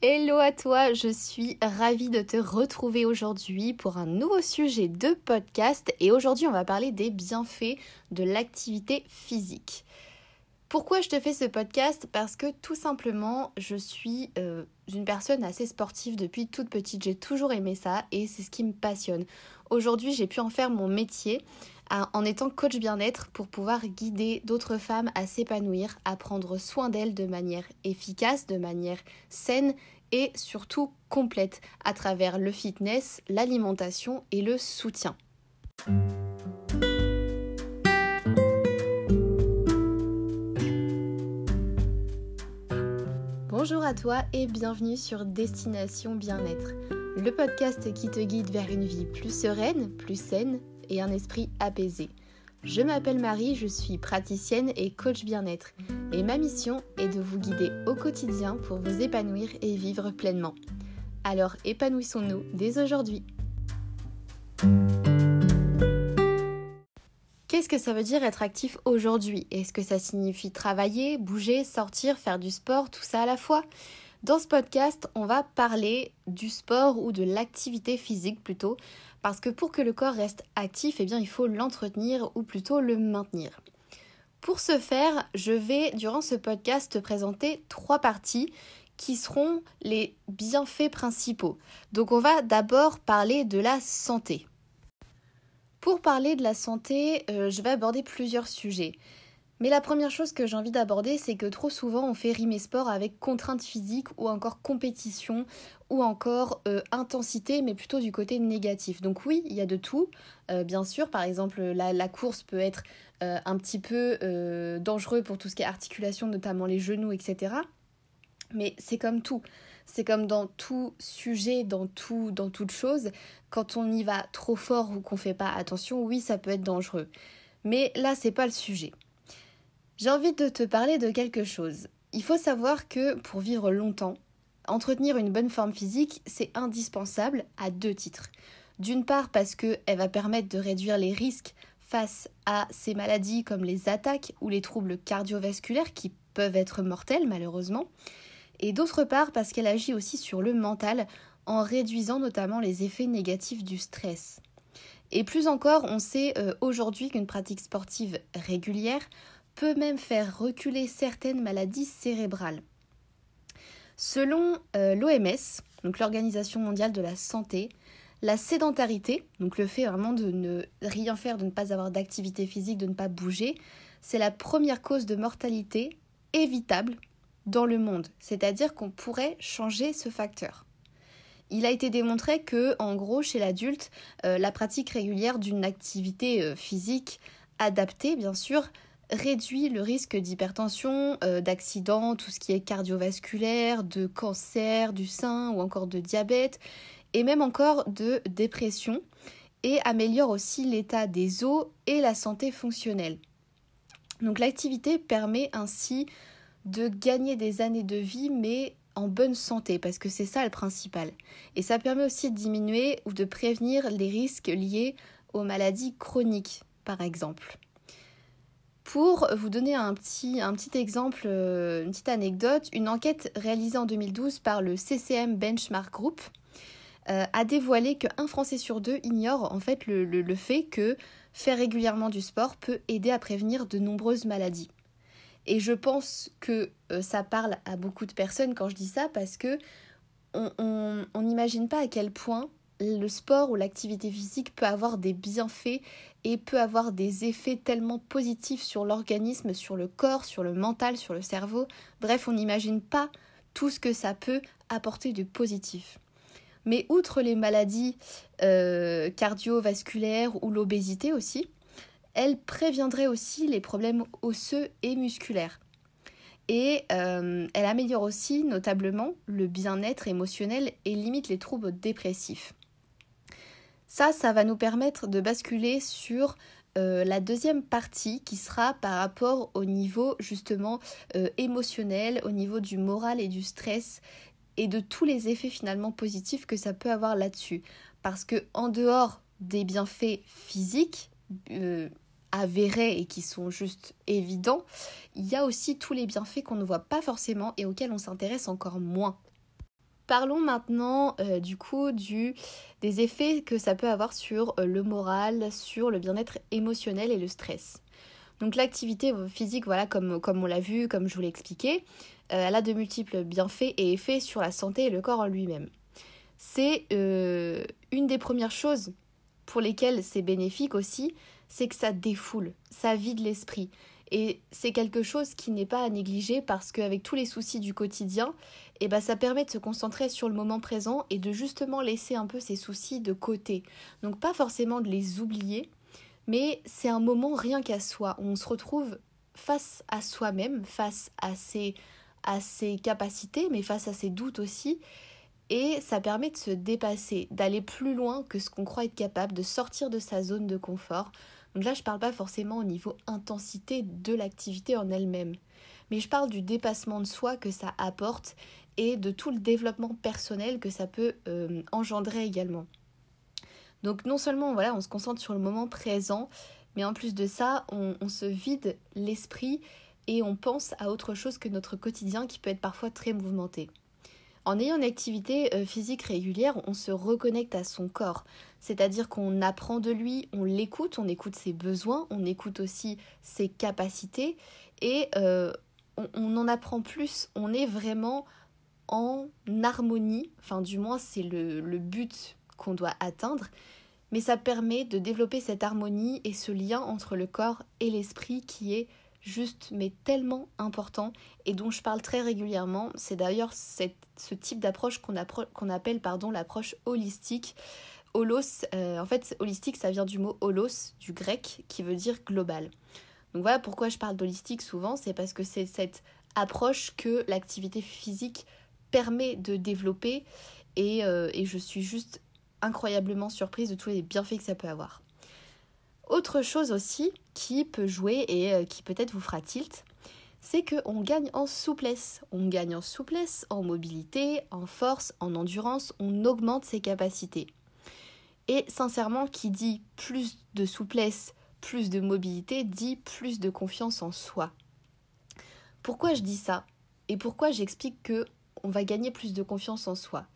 Hello à toi, je suis ravie de te retrouver aujourd'hui pour un nouveau sujet de podcast et aujourd'hui on va parler des bienfaits de l'activité physique. Pourquoi je te fais ce podcast? Parce que tout simplement je suis euh, une personne assez sportive depuis toute petite, j'ai toujours aimé ça et c'est ce qui me passionne. Aujourd'hui j'ai pu en faire mon métier en étant coach bien-être pour pouvoir guider d'autres femmes à s'épanouir, à prendre soin d'elles de manière efficace, de manière saine et surtout complète à travers le fitness, l'alimentation et le soutien. Bonjour à toi et bienvenue sur Destination Bien-être, le podcast qui te guide vers une vie plus sereine, plus saine et un esprit apaisé. Je m'appelle Marie, je suis praticienne et coach bien-être et ma mission est de vous guider au quotidien pour vous épanouir et vivre pleinement. Alors épanouissons-nous dès aujourd'hui. Qu'est-ce que ça veut dire être actif aujourd'hui? Est-ce que ça signifie travailler, bouger, sortir, faire du sport, tout ça à la fois? Dans ce podcast, on va parler du sport ou de l'activité physique plutôt, parce que pour que le corps reste actif, eh il faut l'entretenir ou plutôt le maintenir. Pour ce faire, je vais durant ce podcast te présenter trois parties qui seront les bienfaits principaux. Donc on va d'abord parler de la santé. Pour parler de la santé, euh, je vais aborder plusieurs sujets. Mais la première chose que j'ai envie d'aborder, c'est que trop souvent on fait rimer sport avec contrainte physique ou encore compétition ou encore euh, intensité, mais plutôt du côté négatif. Donc oui, il y a de tout. Euh, bien sûr, par exemple, la, course peut être euh, un petit peu dangereux pour tout ce qui est articulation, notamment les genoux, etc. Mais c'est comme tout. C'est comme dans tout sujet, dans, tout, dans toute chose. Quand on y va trop fort ou qu'on fait pas attention, oui, ça peut être dangereux. Mais là, c'est pas le sujet. J'ai envie de te parler de quelque chose. Il faut savoir que pour vivre longtemps, entretenir une bonne forme physique, c'est indispensable à deux titres. D'une part parce qu'elle va permettre de réduire les risques face à ces maladies comme les attaques ou les troubles cardiovasculaires qui peuvent être mortels malheureusement. Et d'autre part parce qu'elle agit aussi sur le mental en réduisant notamment les effets négatifs du stress. Et plus encore, on sait euh, aujourd'hui qu'une pratique sportive régulière peut même faire reculer certaines maladies cérébrales. Selon euh, l'OMS, donc l'Organisation mondiale de la santé, la sédentarité, donc le fait vraiment de ne rien faire, de ne pas avoir d'activité physique, de ne pas bouger, c'est la première cause de mortalité évitable dans le monde. C'est-à-dire qu'on pourrait changer ce facteur. Il a été démontré que, en gros, chez l'adulte, euh, la pratique régulière d'une activité euh, physique adaptée, bien sûr, réduit le risque d'hypertension, euh, d'accident, tout ce qui est cardiovasculaire, de cancer du sein ou encore de diabète, et même encore de dépression, et améliore aussi l'état des os et la santé fonctionnelle. Donc l'activité permet ainsi de gagner des années de vie, mais en bonne santé, parce que c'est ça le principal. Et ça permet aussi de diminuer ou de prévenir les risques liés aux maladies chroniques, par exemple. Pour vous donner un petit, un petit exemple, euh, une petite anecdote, une enquête réalisée en 2012 par le CCM Benchmark Group euh, a dévoilé qu'un Français sur deux ignore en fait le, fait que faire régulièrement du sport peut aider à prévenir de nombreuses maladies. Et je pense que euh, ça parle à beaucoup de personnes quand je dis ça parce que on n'imagine pas à quel point le sport ou l'activité physique peut avoir des bienfaits et peut avoir des effets tellement positifs sur l'organisme, sur le corps, sur le mental, sur le cerveau. Bref, on n'imagine pas tout ce que ça peut apporter de positif. Mais outre les maladies euh, cardiovasculaires ou l'obésité aussi, elle préviendrait aussi les problèmes osseux et musculaires. Et euh, elle améliore aussi notablement le bien-être émotionnel et limite les troubles dépressifs. Ça, ça va nous permettre de basculer sur euh, la deuxième partie qui sera par rapport au niveau justement euh, émotionnel, au niveau du moral et du stress et de tous les effets finalement positifs que ça peut avoir là-dessus. Parce que en dehors des bienfaits physiques euh, avérés et qui sont juste évidents, il y a aussi tous les bienfaits qu'on ne voit pas forcément et auxquels on s'intéresse encore moins. Parlons maintenant euh, du coup des effets que ça peut avoir sur euh, le moral, sur le bien-être émotionnel et le stress. Donc l'activité physique, voilà, comme, comme on l'a vu, comme je vous l'ai expliqué, elle a de multiples bienfaits et effets sur la santé et le corps en lui-même. C'est une des premières choses pour lesquelles c'est bénéfique aussi, c'est que ça défoule, ça vide l'esprit. Et c'est quelque chose qui n'est pas à négliger parce qu'avec tous les soucis du quotidien, eh ben, ça permet de se concentrer sur le moment présent et de justement laisser un peu ces soucis de côté. Donc pas forcément de les oublier, mais c'est un moment rien qu'à soi. On se retrouve face à soi-même, face à ses capacités, mais face à ses doutes aussi. Et ça permet de se dépasser, d'aller plus loin que ce qu'on croit être capable, de sortir de sa zone de confort, donc là, je ne parle pas forcément au niveau intensité de l'activité en elle-même, mais je parle du dépassement de soi que ça apporte et de tout le développement personnel que ça peut euh, engendrer également. Donc non seulement on se concentre sur le moment présent, mais en plus de ça, on, on se vide l'esprit et on pense à autre chose que notre quotidien qui peut être parfois très mouvementé. En ayant une activité euh, physique régulière, on se reconnecte à son corps. C'est-à-dire qu'on apprend de lui, on l'écoute, on écoute ses besoins, on écoute aussi ses capacités et euh, on, en apprend plus. On est vraiment en harmonie, enfin du moins c'est le, le but qu'on doit atteindre, mais ça permet de développer cette harmonie et ce lien entre le corps et l'esprit qui est juste mais tellement important et dont je parle très régulièrement. C'est d'ailleurs ce type d'approche qu'on appelle l'approche holistique. Holos, euh, en fait, holistique, ça vient du mot holos, du grec, qui veut dire global. Donc voilà pourquoi je parle d'holistique souvent, c'est parce que c'est cette approche que l'activité physique permet de développer et, euh, je suis juste incroyablement surprise de tous les bienfaits que ça peut avoir. Autre chose aussi qui peut jouer et euh, qui peut-être vous fera tilt, c'est qu'on gagne en souplesse. On gagne en souplesse, en mobilité, en force, en endurance, on augmente ses capacités. Et sincèrement, qui dit plus de souplesse, plus de mobilité, dit plus de confiance en soi. Pourquoi je dis ça? Et pourquoi j'explique que on va gagner plus de confiance en soi?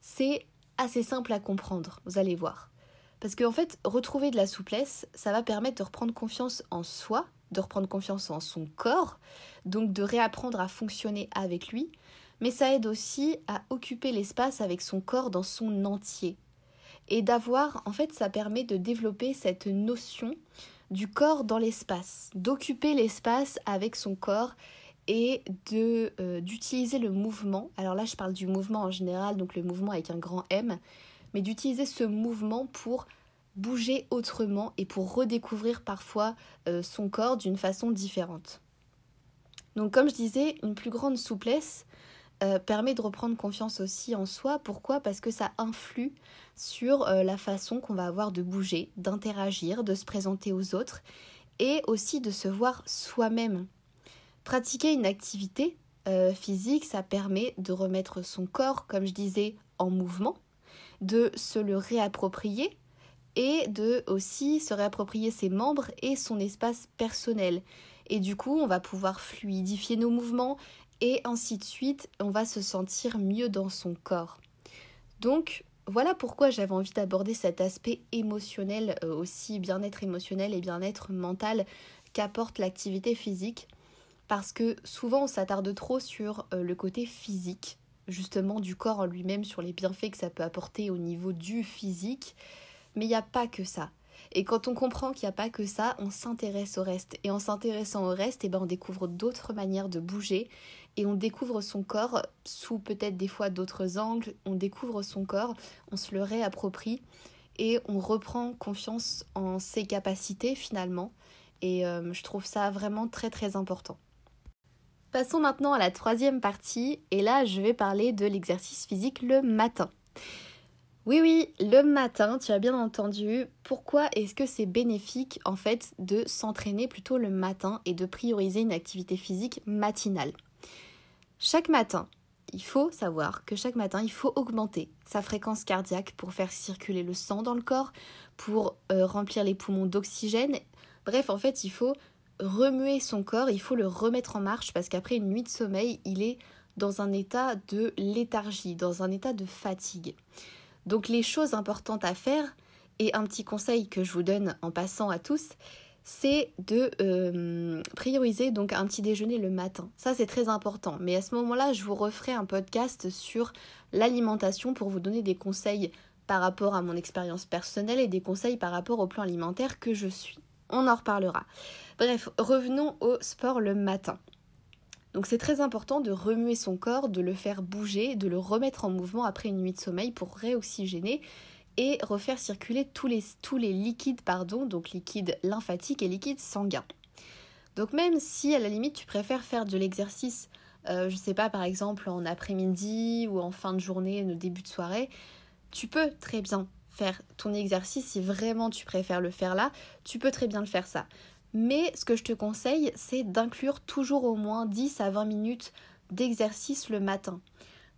C'est assez simple à comprendre, vous allez voir. Parce qu'en fait, retrouver de la souplesse, ça va permettre de reprendre confiance en soi, de reprendre confiance en son corps, donc de réapprendre à fonctionner avec lui, mais ça aide aussi à occuper l'espace avec son corps dans son entier. Et d'avoir, en fait, ça permet de développer cette notion du corps dans l'espace, d'occuper l'espace avec son corps et de euh, d'utiliser le mouvement. Alors là, je parle du mouvement en général, donc le mouvement avec un grand M, mais d'utiliser ce mouvement pour bouger autrement et pour redécouvrir parfois euh, son corps d'une façon différente. Donc comme je disais, une plus grande souplesse euh, permet de reprendre confiance aussi en soi. Pourquoi? Parce que ça influe sur euh, la façon qu'on va avoir de bouger, d'interagir, de se présenter aux autres et aussi de se voir soi-même. Pratiquer une activité physique, ça permet de remettre son corps, comme je disais, en mouvement, de se le réapproprier et de aussi se réapproprier ses membres et son espace personnel. Et du coup, on va pouvoir fluidifier nos mouvements et ainsi de suite, on va se sentir mieux dans son corps. Donc, voilà pourquoi j'avais envie d'aborder cet aspect émotionnel euh, aussi, bien-être émotionnel et bien-être mental qu'apporte l'activité physique. Parce que souvent on s'attarde trop sur euh, le côté physique justement du corps en lui-même, sur les bienfaits que ça peut apporter au niveau du physique. Mais il n'y a pas que ça. Et quand on comprend qu'il n'y a pas que ça, on s'intéresse au reste. Et en s'intéressant au reste, eh ben on découvre d'autres manières de bouger et on découvre son corps sous peut-être des fois d'autres angles. On découvre son corps, on se le réapproprie et on reprend confiance en ses capacités finalement. Et euh, je trouve ça vraiment très très important. Passons maintenant à la troisième partie, et là je vais parler de l'exercice physique le matin. Oui oui, le matin, tu as bien entendu, pourquoi est-ce que c'est bénéfique en fait de s'entraîner plutôt le matin et de prioriser une activité physique matinale? Chaque matin, il faut savoir que chaque matin, il faut augmenter sa fréquence cardiaque pour faire circuler le sang dans le corps, pour euh, remplir les poumons d'oxygène. Bref, en fait, il faut remuer son corps, il faut le remettre en marche parce qu'après une nuit de sommeil, il est dans un état de léthargie, dans un état de fatigue. Donc les choses importantes à faire, et un petit conseil que je vous donne en passant à tous, c'est de euh, prioriser donc un petit déjeuner le matin. Ça c'est très important. Mais à ce moment-là, je vous referai un podcast sur l'alimentation pour vous donner des conseils par rapport à mon expérience personnelle et des conseils par rapport au plan alimentaire que je suis. On en reparlera. Bref, revenons au sport le matin. Donc c'est très important de remuer son corps, de le faire bouger, de le remettre en mouvement après une nuit de sommeil pour réoxygéner et refaire circuler tous les, tous les liquides, donc liquide lymphatique et liquide sanguin. Donc même si à la limite tu préfères faire de l'exercice, euh, je sais pas par exemple en après-midi ou en fin de journée, au début de soirée, tu peux très bien faire ton exercice si vraiment tu préfères le faire là, tu peux très bien le faire ça. Mais ce que je te conseille, c'est d'inclure toujours au moins 10 à 20 minutes d'exercice le matin.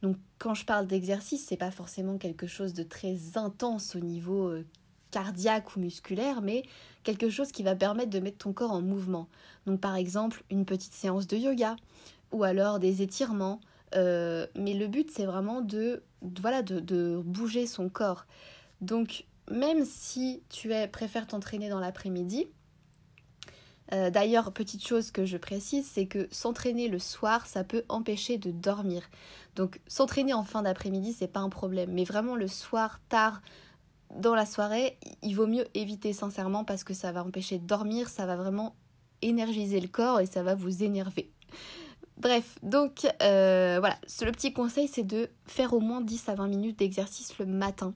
Donc quand je parle d'exercice, c'est pas forcément quelque chose de très intense au niveau euh, cardiaque ou musculaire, mais quelque chose qui va permettre de mettre ton corps en mouvement. Donc par exemple une petite séance de yoga ou alors des étirements. Euh, mais le but c'est vraiment de, voilà, de, bouger son corps. Donc même si tu es, préfères t'entraîner dans l'après-midi, euh, d'ailleurs, petite chose que je précise, c'est que s'entraîner le soir, ça peut empêcher de dormir. Donc s'entraîner en fin d'après-midi, c'est pas un problème. Mais vraiment le soir, tard, dans la soirée, il vaut mieux éviter sincèrement parce que ça va empêcher de dormir, ça va vraiment énergiser le corps et ça va vous énerver. Bref, donc euh, voilà, le petit conseil c'est de faire au moins 10 à 20 minutes d'exercice le matin.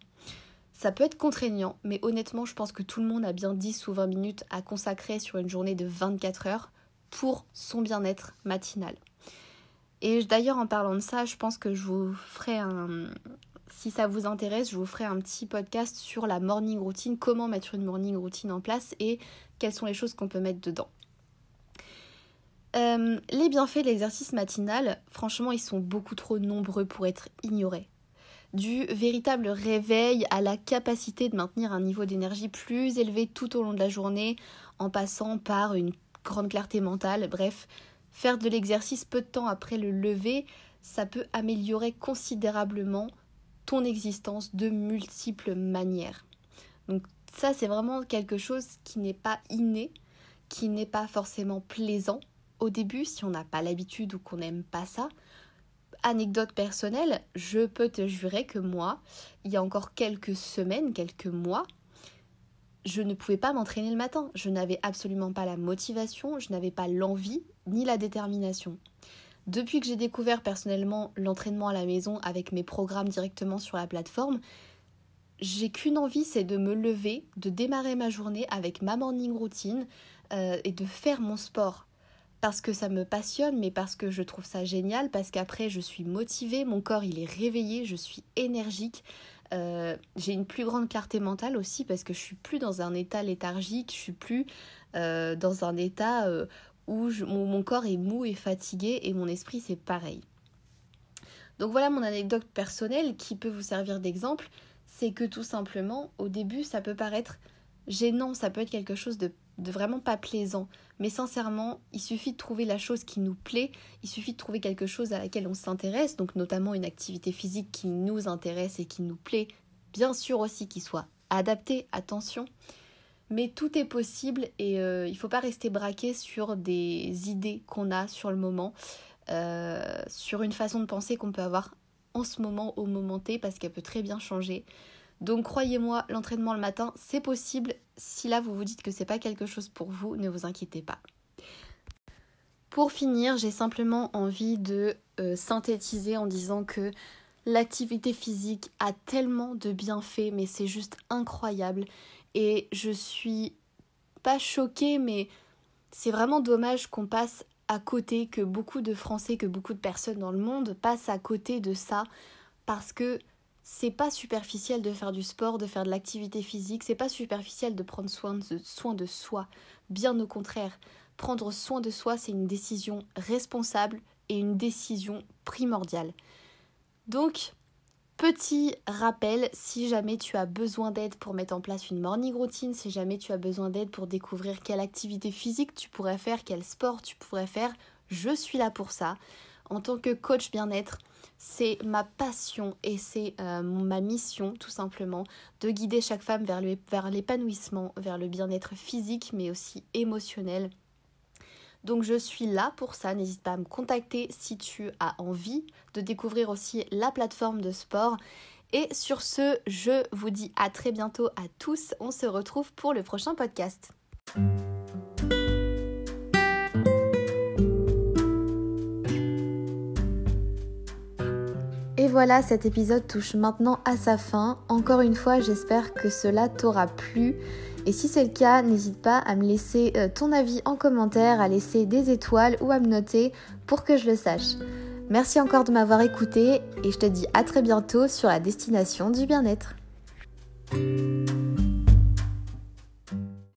Ça peut être contraignant, mais honnêtement, je pense que tout le monde a bien 10 ou 20 minutes à consacrer sur une journée de 24 heures pour son bien-être matinal. Et d'ailleurs, en parlant de ça, je pense que je vous ferai un. Si ça vous intéresse, je vous ferai un petit podcast sur la morning routine, comment mettre une morning routine en place et quelles sont les choses qu'on peut mettre dedans. Euh, les bienfaits de l'exercice matinal, franchement, ils sont beaucoup trop nombreux pour être ignorés du véritable réveil à la capacité de maintenir un niveau d'énergie plus élevé tout au long de la journée en passant par une grande clarté mentale. Bref, faire de l'exercice peu de temps après le lever, ça peut améliorer considérablement ton existence de multiples manières. Donc ça, c'est vraiment quelque chose qui n'est pas inné, qui n'est pas forcément plaisant au début si on n'a pas l'habitude ou qu'on n'aime pas ça anecdote personnelle, je peux te jurer que moi, il y a encore quelques semaines, quelques mois, je ne pouvais pas m'entraîner le matin. Je n'avais absolument pas la motivation, je n'avais pas l'envie ni la détermination. Depuis que j'ai découvert personnellement l'entraînement à la maison avec mes programmes directement sur la plateforme, j'ai qu'une envie, c'est de me lever, de démarrer ma journée avec ma morning routine euh, et de faire mon sport parce que ça me passionne, mais parce que je trouve ça génial, parce qu'après je suis motivée, mon corps il est réveillé, je suis énergique. Euh, j'ai une plus grande clarté mentale aussi parce que je suis plus dans un état léthargique, je suis plus euh, dans un état euh, où mon, corps est mou et fatigué et mon esprit c'est pareil. Donc voilà mon anecdote personnelle qui peut vous servir d'exemple, c'est que tout simplement au début ça peut paraître gênant, ça peut être quelque chose de de vraiment pas plaisant. Mais sincèrement, il suffit de trouver la chose qui nous plaît, il suffit de trouver quelque chose à laquelle on s'intéresse, donc notamment une activité physique qui nous intéresse et qui nous plaît, bien sûr aussi qui soit adaptée, attention. Mais tout est possible et euh, il ne faut pas rester braqué sur des idées qu'on a sur le moment, euh, sur une façon de penser qu'on peut avoir en ce moment au moment T parce qu'elle peut très bien changer. Donc croyez-moi, l'entraînement le matin, c'est possible. Si là vous vous dites que c'est pas quelque chose pour vous, ne vous inquiétez pas. Pour finir, j'ai simplement envie de euh, synthétiser en disant que l'activité physique a tellement de bienfaits, mais c'est juste incroyable. Et je suis pas choquée, mais c'est vraiment dommage qu'on passe à côté, que beaucoup de Français, que beaucoup de personnes dans le monde passent à côté de ça, parce que c'est pas superficiel de faire du sport, de faire de l'activité physique, c'est pas superficiel de prendre soin de, soin de soi. Bien au contraire, prendre soin de soi, c'est une décision responsable et une décision primordiale. Donc, petit rappel, si jamais tu as besoin d'aide pour mettre en place une morning routine, si jamais tu as besoin d'aide pour découvrir quelle activité physique tu pourrais faire, quel sport tu pourrais faire, je suis là pour ça. En tant que coach bien-être, c'est ma passion et c'est euh, ma mission tout simplement de guider chaque femme vers l'épanouissement, vers le bien-être physique mais aussi émotionnel. Donc je suis là pour ça, n'hésite pas à me contacter si tu as envie de découvrir aussi la plateforme de sport. Et sur ce, je vous dis à très bientôt à tous, on se retrouve pour le prochain podcast. Voilà, cet épisode touche maintenant à sa fin. Encore une fois, j'espère que cela t'aura plu. Et si c'est le cas, n'hésite pas à me laisser euh, ton avis en commentaire, à laisser des étoiles ou à me noter pour que je le sache. Merci encore de m'avoir écouté et je te dis à très bientôt sur la destination du bien-être.